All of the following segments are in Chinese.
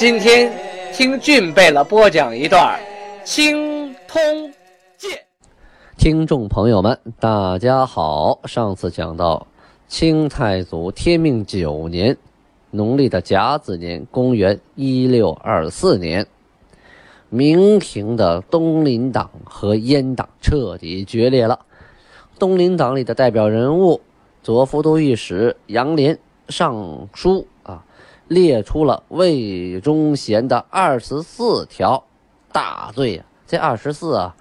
今天听俊贝勒播讲一段《青通剑》。听众朋友们，大家好。上次讲到清太祖天命九年，农历的甲子年，公元一六二四年，明廷的东林党和阉党彻底决裂了。东林党里的代表人物左副都御史杨涟上书啊。列出了魏忠贤的二十四条大罪啊！这二十四啊，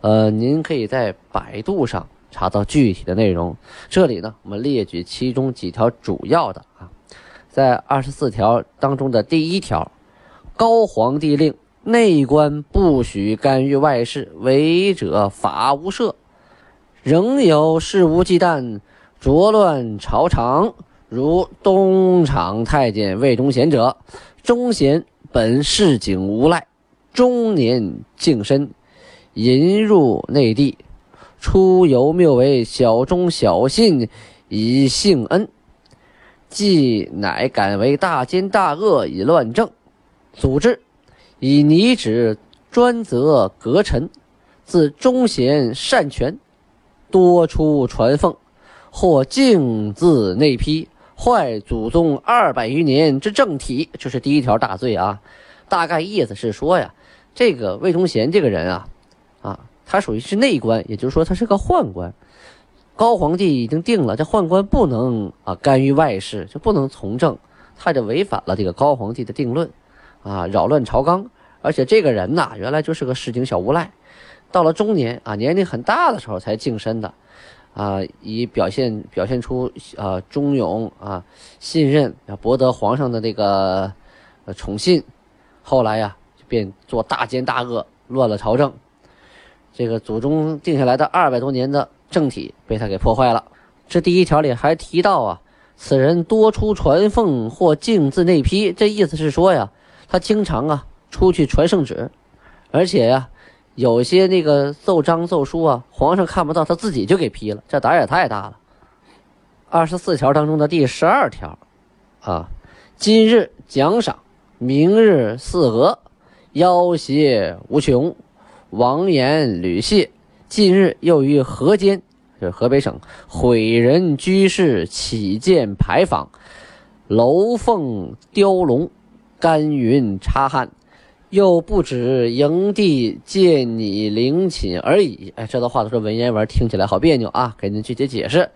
呃，您可以在百度上查到具体的内容。这里呢，我们列举其中几条主要的啊，在二十四条当中的第一条，高皇帝令内官不许干预外事，违者法无赦。仍有肆无忌惮浊乱朝堂。如东厂太监魏忠贤者，忠贤本市井无赖，中年净身，淫入内地，出游谬为小忠小信，以幸恩，既乃敢为大奸大恶，以乱政，组织以拟旨专责阁臣，自忠贤擅权，多出传奉，或径自内批。坏祖宗二百余年之政体，这是第一条大罪啊！大概意思是说呀，这个魏忠贤这个人啊，啊，他属于是内官，也就是说他是个宦官。高皇帝已经定了，这宦官不能啊干预外事，就不能从政，他就违反了这个高皇帝的定论，啊，扰乱朝纲。而且这个人呐，原来就是个市井小无赖，到了中年啊，年龄很大的时候才净身的。啊，以表现表现出啊忠勇啊信任，要博得皇上的这个宠信。后来呀，便做大奸大恶，乱了朝政。这个祖宗定下来的二百多年的政体被他给破坏了。这第一条里还提到啊，此人多出传奉或敬自内批，这意思是说呀，他经常啊出去传圣旨，而且呀。有些那个奏章奏书啊，皇上看不到，他自己就给批了，这胆也太大了。二十四条当中的第十二条，啊，今日奖赏，明日赐额，要挟无穷，王言屡谢。近日又于河间，就是河北省毁人居室，起建牌坊，楼凤雕龙，干云插汉。又不止营地借你陵寝而已。哎，这段话都是文言文，听起来好别扭啊！给您具体解释，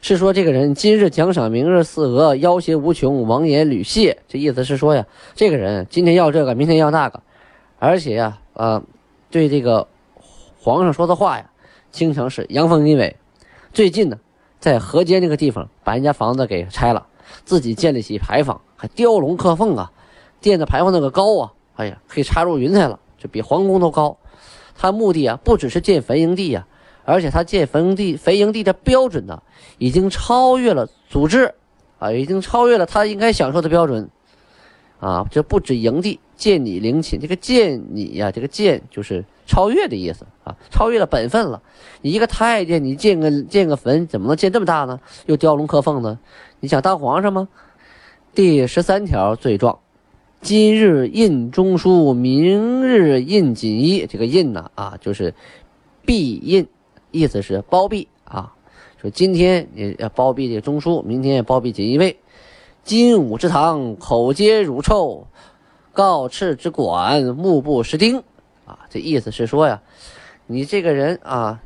是说这个人今日奖赏，明日赐额，要挟无穷，王言屡谢。这意思是说呀，这个人今天要这个，明天要那个，而且呀，呃，对这个皇上说的话呀，经常是阳奉阴违。最近呢，在河间那个地方，把人家房子给拆了，自己建立起牌坊，还雕龙刻凤啊，垫的牌坊那个高啊。哎呀，可以插入云彩了，就比皇宫都高。他目的啊，不只是建坟营地呀，而且他建坟地、坟营地的标准呢，已经超越了组织，啊，已经超越了他应该享受的标准。啊，这不止营地，建你陵寝，这个建你呀，这个建就是超越的意思啊，超越了本分了。你一个太监，你建个建个坟，怎么能建这么大呢？又雕龙刻凤的，你想当皇上吗？第十三条罪状。今日印中书，明日印锦衣。这个印呢，啊，就是币印，意思是包庇啊。说今天你要包庇这个中书，明天也包庇锦衣卫。金武之堂，口皆乳臭；告敕之管，目不识丁。啊，这意思是说呀，你这个人啊，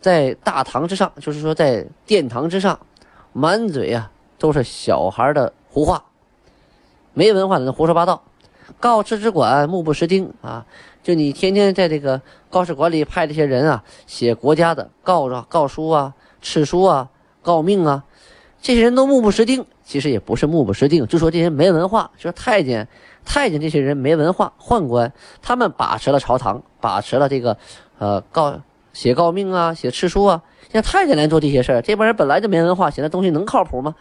在大堂之上，就是说在殿堂之上，满嘴啊都是小孩的胡话。没文化的人胡说八道，告敕之管目不识丁啊！就你天天在这个告示馆里派这些人啊，写国家的告状、告书啊、敕书啊、告命啊，这些人都目不识丁，其实也不是目不识丁，就说这些没文化，就是太监、太监这些人没文化，宦官他们把持了朝堂，把持了这个，呃，告写告命啊，写敕书啊，像太监来做这些事儿，这帮人本来就没文化，写的东西能靠谱吗？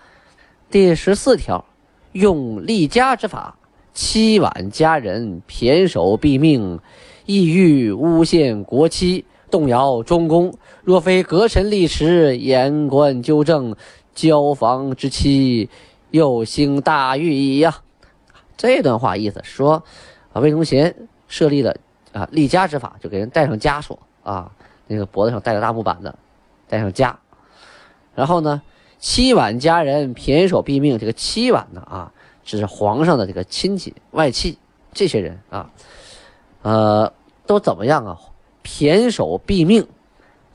第十四条，用立家之法，欺挽家人，骈手毙命，意欲诬陷国戚，动摇中宫。若非革臣立迟，言官纠正。交房之期，又兴大狱矣呀！这段话意思说，啊，魏忠贤设立了啊立枷之法，就给人戴上枷锁啊，那个脖子上戴个大木板子，戴上枷。然后呢，七碗佳人，骈手毙命。这个七碗呢啊，指皇上的这个亲戚外戚，这些人啊，呃，都怎么样啊？骈手毙命。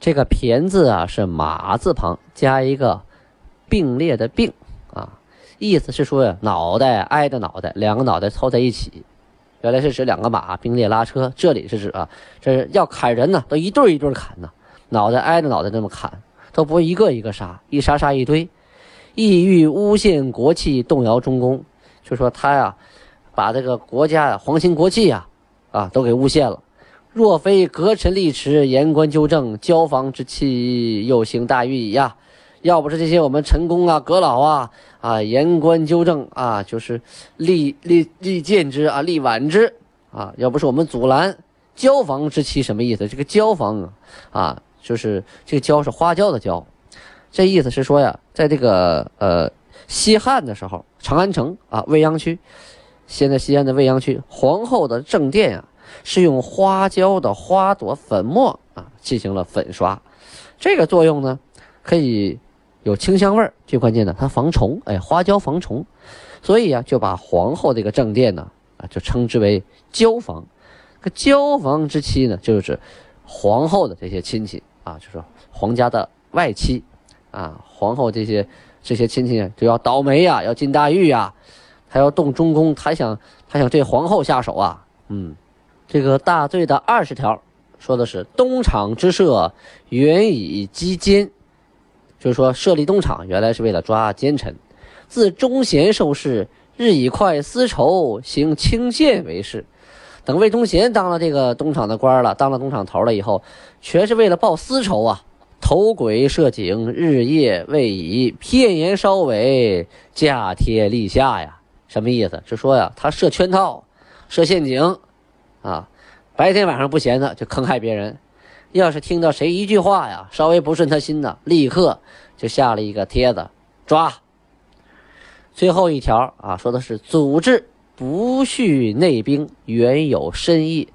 这个骈字啊是马字旁加一个。并列的并啊，意思是说呀，脑袋挨着脑袋，两个脑袋凑在一起，原来是指两个马并列拉车。这里是指啊，这是要砍人呢，都一对一对砍呢，脑袋挨着脑袋那么砍，都不会一个一个杀，一杀杀一堆。意欲诬陷国戚，动摇中宫，就说他呀，把这个国家呀，皇亲国戚呀，啊，都给诬陷了。若非革臣立迟，言官纠正，交房之期，又行大狱矣呀。要不是这些我们陈公啊、阁老啊啊言官纠正啊，就是立立立谏之啊，立挽之啊，要不是我们阻拦，交房之期什么意思？这个交房啊啊，就是这个椒是花椒的椒，这意思是说呀，在这个呃西汉的时候，长安城啊未央区，现在西安的未央区，皇后的正殿啊是用花椒的花朵粉末啊进行了粉刷，这个作用呢可以。有清香味儿，最关键的它防虫，哎，花椒防虫，所以啊，就把皇后这个正殿呢，啊，就称之为椒房。可椒房之妻呢，就是皇后的这些亲戚啊，就是皇家的外戚啊，皇后这些这些亲戚就要倒霉呀，要进大狱呀，他要动中宫，他想他想对皇后下手啊，嗯，这个大罪的二十条说的是东厂之设，原以击奸。就是说，设立东厂原来是为了抓奸臣。自忠贤受事，日以快丝绸，行清县为事。等魏忠贤当了这个东厂的官了，当了东厂头了以后，全是为了报私仇啊！投鬼设井，日夜为以片言稍尾，架贴立下呀。什么意思？是说呀，他设圈套，设陷阱，啊，白天晚上不闲的就坑害别人。要是听到谁一句话呀，稍微不顺他心的，立刻就下了一个帖子抓。最后一条啊，说的是组织不恤内兵，原有深意。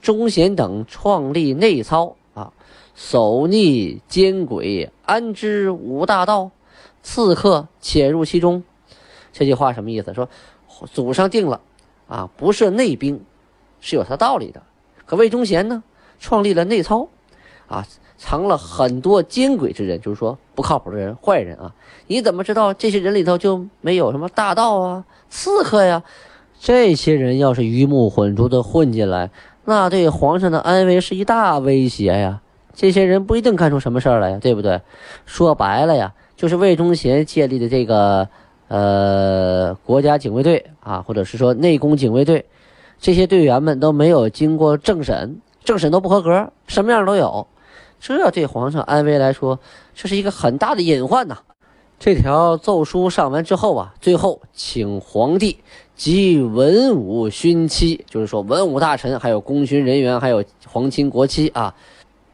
忠贤等创立内操啊，守逆奸诡，安知无大道？刺客潜入其中。这句话什么意思？说祖上定了啊，不设内兵是有他道理的。可魏忠贤呢，创立了内操。啊，藏了很多奸诡之人，就是说不靠谱的人、坏人啊！你怎么知道这些人里头就没有什么大盗啊、刺客呀？这些人要是鱼目混珠的混进来，那对皇上的安危是一大威胁呀！这些人不一定干出什么事儿来呀，对不对？说白了呀，就是魏忠贤建立的这个呃国家警卫队啊，或者是说内宫警卫队，这些队员们都没有经过政审，政审都不合格，什么样都有。这对皇上安危来说，这是一个很大的隐患呐。这条奏书上完之后啊，最后请皇帝及文武勋戚，就是说文武大臣、还有功勋人员、还有皇亲国戚啊，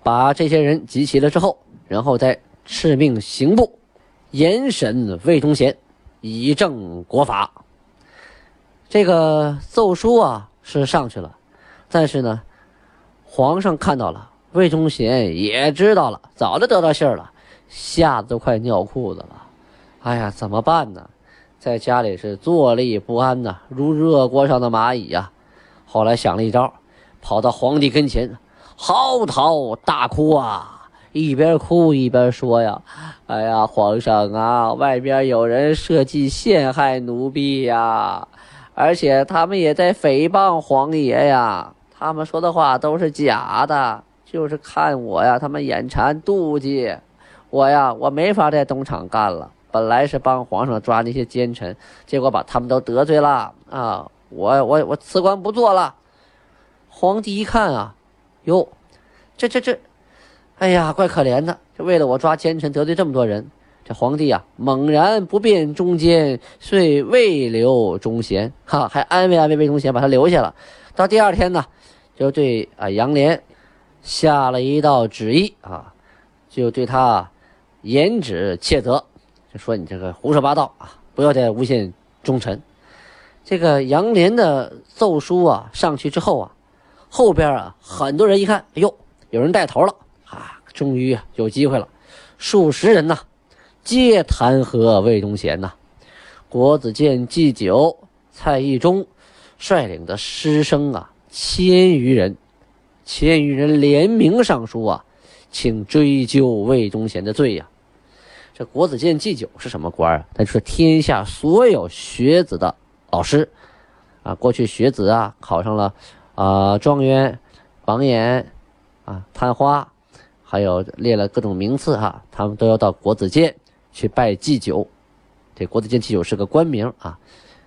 把这些人集齐了之后，然后再敕命刑部严审魏忠贤，以正国法。这个奏书啊是上去了，但是呢，皇上看到了。魏忠贤也知道了，早就得到信儿了，吓得都快尿裤子了。哎呀，怎么办呢？在家里是坐立不安呐，如热锅上的蚂蚁呀。后来想了一招，跑到皇帝跟前，嚎啕大哭啊，一边哭一边说呀：“哎呀，皇上啊，外边有人设计陷害奴婢呀，而且他们也在诽谤皇爷呀，他们说的话都是假的。”就是看我呀，他们眼馋妒忌我呀，我没法在东厂干了本来是帮皇上抓那些奸臣，结果把他们都得罪了啊！我我我辞官不做了。皇帝一看啊，哟，这这这，哎呀，怪可怜的！这为了我抓奸臣，得罪这么多人。这皇帝啊，猛然不辨忠奸，遂未留忠贤。哈，还安慰安慰魏忠贤，把他留下了。到第二天呢，就对啊杨涟下了一道旨意啊，就对他严旨切责，就说你这个胡说八道啊，不要再诬陷忠臣。这个杨涟的奏书啊上去之后啊。后边啊，很多人一看，哎呦，有人带头了啊！终于有机会了，数十人呐，皆弹劾魏忠贤呐。国子监祭酒蔡义忠率领的师生啊，千余人，千余人联名上书啊，请追究魏忠贤的罪呀。这国子监祭酒是什么官啊？他是天下所有学子的老师啊。过去学子啊，考上了。啊，状元、榜眼，啊，探花，还有列了各种名次哈，他们都要到国子监去拜祭酒。这国子监祭酒是个官名啊，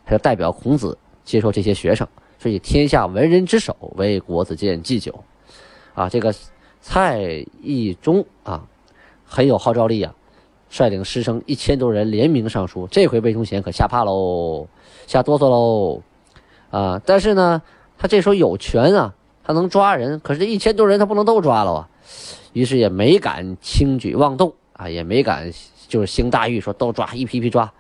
他要代表孔子接受这些学生，所以天下文人之首为国子监祭酒。啊，这个蔡义忠啊，很有号召力啊，率领师生一千多人联名上书。这回魏忠贤可吓怕喽，吓哆嗦喽，啊，但是呢。他这时候有权啊，他能抓人，可是这一千多人他不能都抓了啊，于是也没敢轻举妄动啊，也没敢就是兴大狱说都抓一批批抓，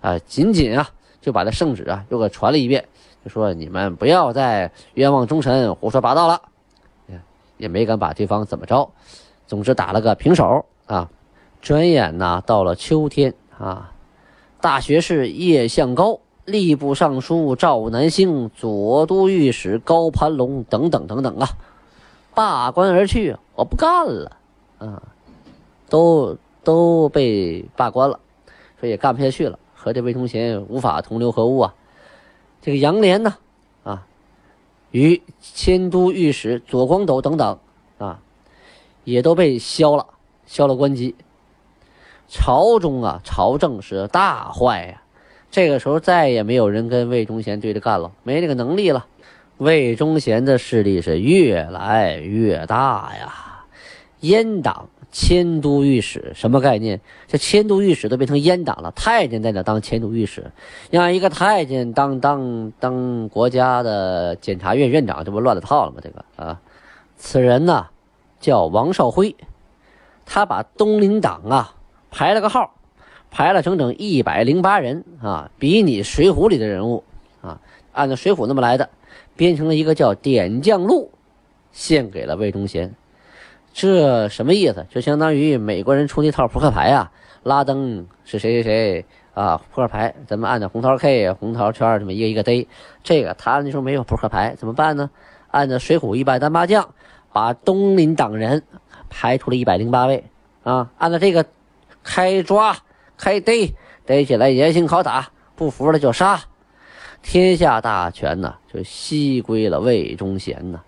啊，仅仅啊就把这圣旨啊又给传了一遍，就说你们不要再冤枉忠臣、胡说八道了，也没敢把对方怎么着，总之打了个平手啊。转眼呢到了秋天啊，大学士叶向高。吏部尚书赵南星、左都御史高盘龙等等等等啊，罢官而去，我不干了，啊，都都被罢官了，所以也干不下去了，和这魏忠贤无法同流合污啊。这个杨涟呢，啊，与迁都御史左光斗等等啊，也都被削了，削了官籍。朝中啊，朝政是大坏呀。这个时候再也没有人跟魏忠贤对着干了，没这个能力了。魏忠贤的势力是越来越大呀。阉党迁都御史什么概念？这迁都御史都变成阉党了。太监在那当迁都御史，让一个太监当当当国家的检察院院长，这不乱了套了吗？这个啊，此人呢叫王少辉，他把东林党啊排了个号。排了整整一百零八人啊，比拟《水浒》里的人物啊，按照《水浒》那么来的，编成了一个叫《点将录》，献给了魏忠贤。这什么意思？就相当于美国人出那套扑克牌啊，拉登是谁谁谁啊？扑克牌咱们按照红桃 K、红桃圈这么一个一个逮。这个他那时候没有扑克牌，怎么办呢？按照《水浒》一百单八将，把东林党人排出了一百零八位啊，按照这个开抓。开逮逮起来严刑拷打，不服了就杀，天下大权呢就西归了魏忠贤呢。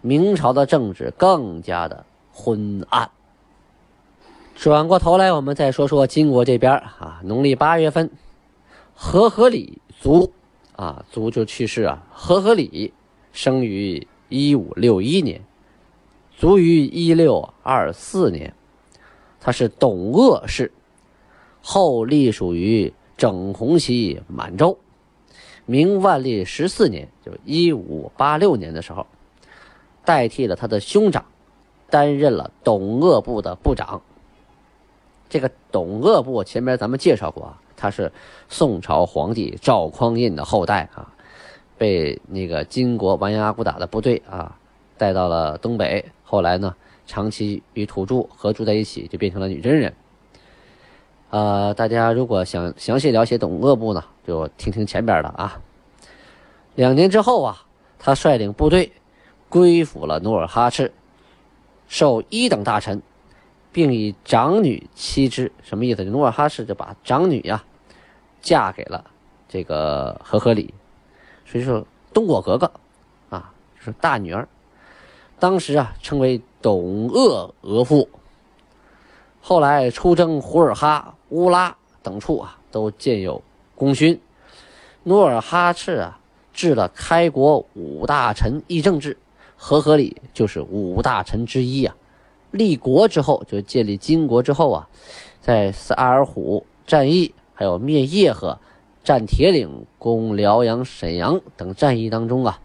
明朝的政治更加的昏暗。转过头来，我们再说说金国这边啊，农历八月份，和合理卒啊，卒就去世啊。和合理生于一五六一年，卒于一六二四年，他是董鄂氏。后隶属于整红旗满洲，明万历十四年，就一五八六年的时候，代替了他的兄长，担任了董鄂部的部长。这个董鄂部前面咱们介绍过啊，他是宋朝皇帝赵匡胤的后代啊，被那个金国完颜阿骨打的部队啊带到了东北，后来呢，长期与土著合住在一起，就变成了女真人。呃，大家如果想详细了解董鄂部呢，就听听前边的啊。两年之后啊，他率领部队归附了努尔哈赤，授一等大臣，并以长女妻之。什么意思？努尔哈赤就把长女呀嫁给了这个和合里，所以说东果格格啊，就是大女儿。当时啊，称为董鄂额驸。后来出征胡尔哈、乌拉等处啊都建有功勋。努尔哈赤啊置了开国五大臣议政制，和合里就是五大臣之一啊。立国之后，就建立金国之后啊，在萨尔浒战役，还有灭叶赫、占铁岭、攻辽阳、沈阳等战役当中啊，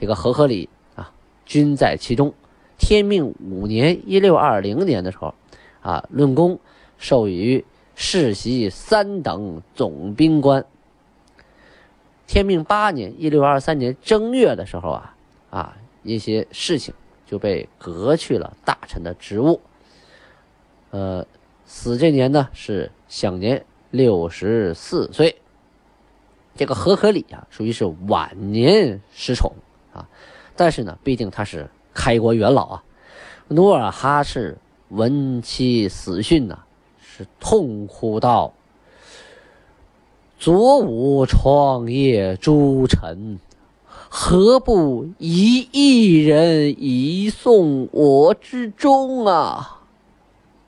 这个和合里均在其中。天命五年（一六二零年）的时候，啊，论功授予世袭三等总兵官。天命八年（一六二三年）正月的时候啊，啊，一些事情。就被革去了大臣的职务。呃，死这年呢是享年六十四岁。这个和合理啊，属于是晚年失宠啊，但是呢，毕竟他是开国元老啊。努尔哈赤闻其死讯呢，是痛哭道：“左武创业诸臣。”何不一一人移送我之中啊？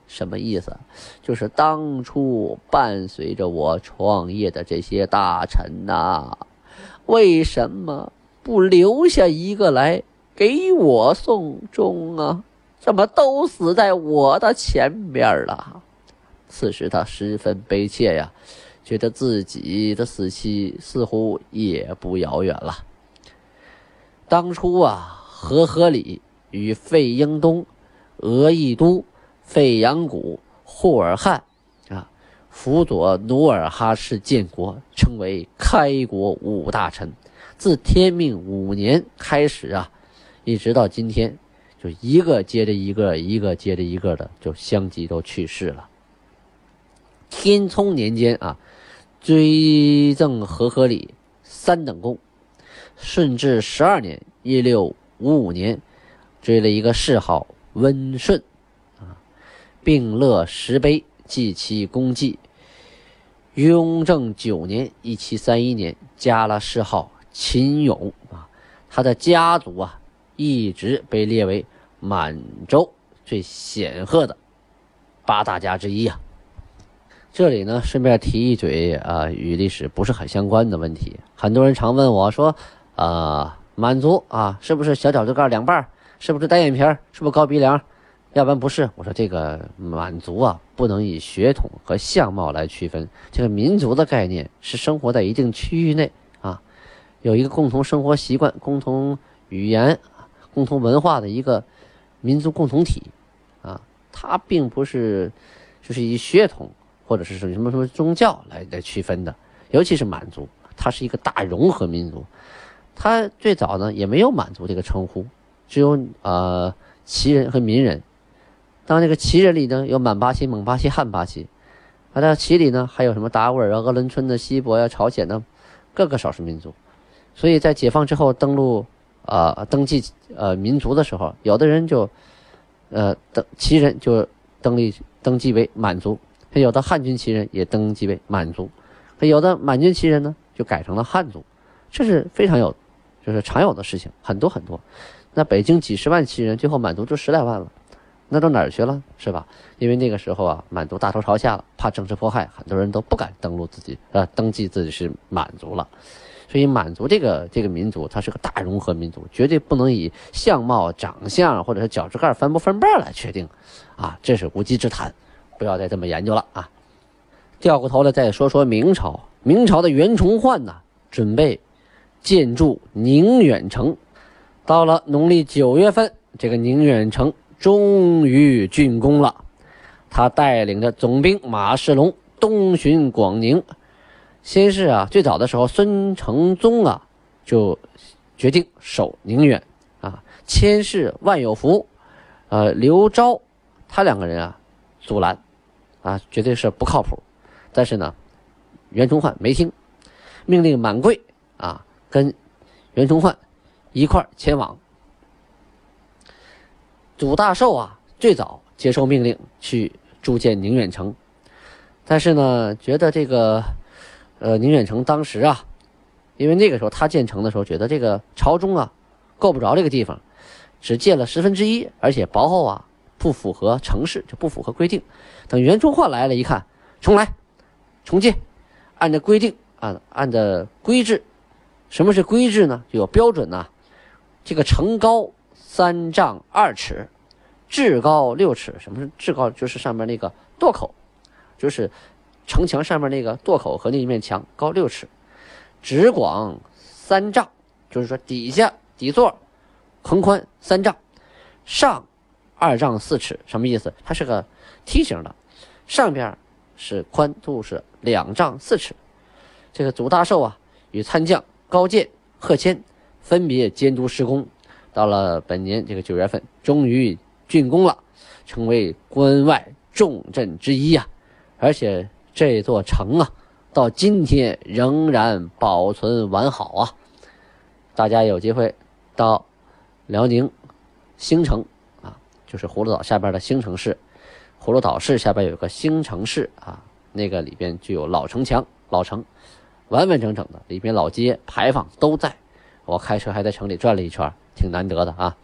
什么意思？就是当初伴随着我创业的这些大臣呐，为什么不留下一个来给我送终啊？怎么都死在我的前边了？此时他十分悲切呀，觉得自己的死期似乎也不遥远了。当初啊，和合里与费英东、额亦都、费扬古、霍尔汉啊，辅佐努尔哈赤建国，称为开国五大臣。自天命五年开始啊，一直到今天，就一个接着一个，一个接着一个的就相继都去世了。天聪年间啊，追赠和合礼三等功。顺治十二年（一六五五年），追了一个谥号温顺，啊，并乐石碑记其功绩。雍正九年（一七三一年），加了谥号秦勇，啊，他的家族啊，一直被列为满洲最显赫的八大家之一啊。这里呢，顺便提一嘴啊，与历史不是很相关的问题，很多人常问我说。啊，满族啊，是不是小脚趾盖两半是不是单眼皮是不是高鼻梁？要不然不是。我说这个满族啊，不能以血统和相貌来区分。这个民族的概念是生活在一定区域内，有一个共同生活习惯、共同语言、共同文化的一个民族共同体啊。它并不是就是以血统或者是什么什么宗教来来区分的。尤其是满族，它是一个大融合民族。他最早呢也没有满族这个称呼，只有呃旗人和民人。当这个旗人里呢有满八旗、蒙八旗、汉八旗，啊，在旗里呢还有什么达斡尔啊、鄂伦春的、锡伯呀、朝鲜的各个少数民族。所以在解放之后登陆啊登记呃民族的时候，有的人就呃登旗人就登立登记为满族，有的汉军旗人也登记为满族，有的满军旗人呢就改成了汉族，这是非常有。就是常有的事情，很多很多。那北京几十万旗人，最后满族就十来万了，那都哪儿去了，是吧？因为那个时候啊，满族大头朝下了，怕政治迫害，很多人都不敢登陆自己，呃，登记自己是满族了。所以满族这个这个民族，它是个大融合民族，绝对不能以相貌、长相或者是脚趾盖翻不翻瓣来确定，啊，这是无稽之谈，不要再这么研究了啊。掉过头来再说说明朝，明朝的袁崇焕呢，准备。建筑宁远城，到了农历九月份，这个宁远城终于竣工了。他带领着总兵马世龙东巡广宁。先是啊，最早的时候，孙承宗啊就决定守宁远啊，千事万有福，呃，刘昭他两个人啊阻拦啊，绝对是不靠谱。但是呢，袁崇焕没听，命令满贵啊。跟袁崇焕一块前往。祖大寿啊，最早接受命令去筑建宁远城，但是呢，觉得这个呃宁远城当时啊，因为那个时候他建成的时候，觉得这个朝中啊够不着这个地方，只建了十分之一，而且薄厚啊不符合城市，就不符合规定。等袁崇焕来了一看，重来，重建，按照规定啊，按照规制。什么是规制呢？有标准呐。这个城高三丈二尺，至高六尺。什么是至高？就是上面那个垛口，就是城墙上面那个垛口和那一面墙高六尺，直广三丈，就是说底下底座横宽三丈，上二丈四尺。什么意思？它是个梯形的，上边是宽度是两丈四尺。这个祖大寿啊，与参将。高渐、贺谦分别监督施工，到了本年这个九月份，终于竣工了，成为关外重镇之一呀。而且这座城啊，到今天仍然保存完好啊。大家有机会到辽宁兴城啊，就是葫芦岛下边的兴城市，葫芦岛市下边有个兴城市啊，那个里边就有老城墙、老城。完完整整的，里边老街牌坊都在。我开车还在城里转了一圈，挺难得的啊！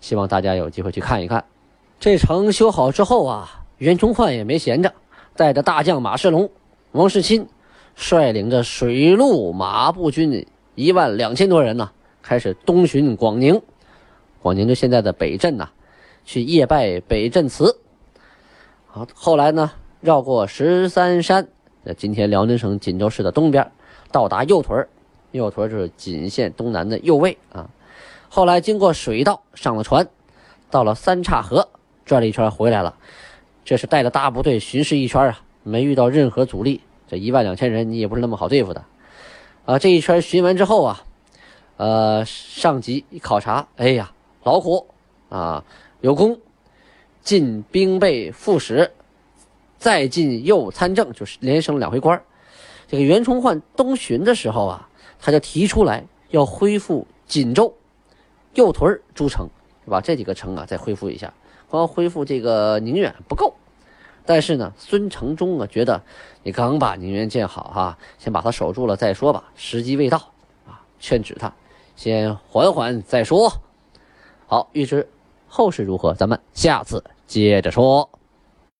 希望大家有机会去看一看。这城修好之后啊，袁崇焕也没闲着，带着大将马世龙、王世钦，率领着水陆马步军一万两千多人呢，开始东巡广宁。广宁就现在的北镇呐，去夜拜北镇祠。好，后来呢，绕过十三山。在今天辽宁省锦州市的东边，到达右屯右屯就是锦县东南的右卫啊。后来经过水道上了船，到了三岔河转了一圈回来了。这是带着大部队巡视一圈啊，没遇到任何阻力。这一万两千人你也不是那么好对付的啊。这一圈巡完之后啊，呃，上级一考察，哎呀，老虎啊，有功，进兵备副使。再进右参政，就是连升两回官这个袁崇焕东巡的时候啊，他就提出来要恢复锦州、右屯诸城，把这几个城啊再恢复一下。光恢复这个宁远不够，但是呢，孙承宗啊觉得你刚把宁远建好哈，先把它守住了再说吧，时机未到啊，劝止他先缓缓再说。好，预知后事如何，咱们下次接着说。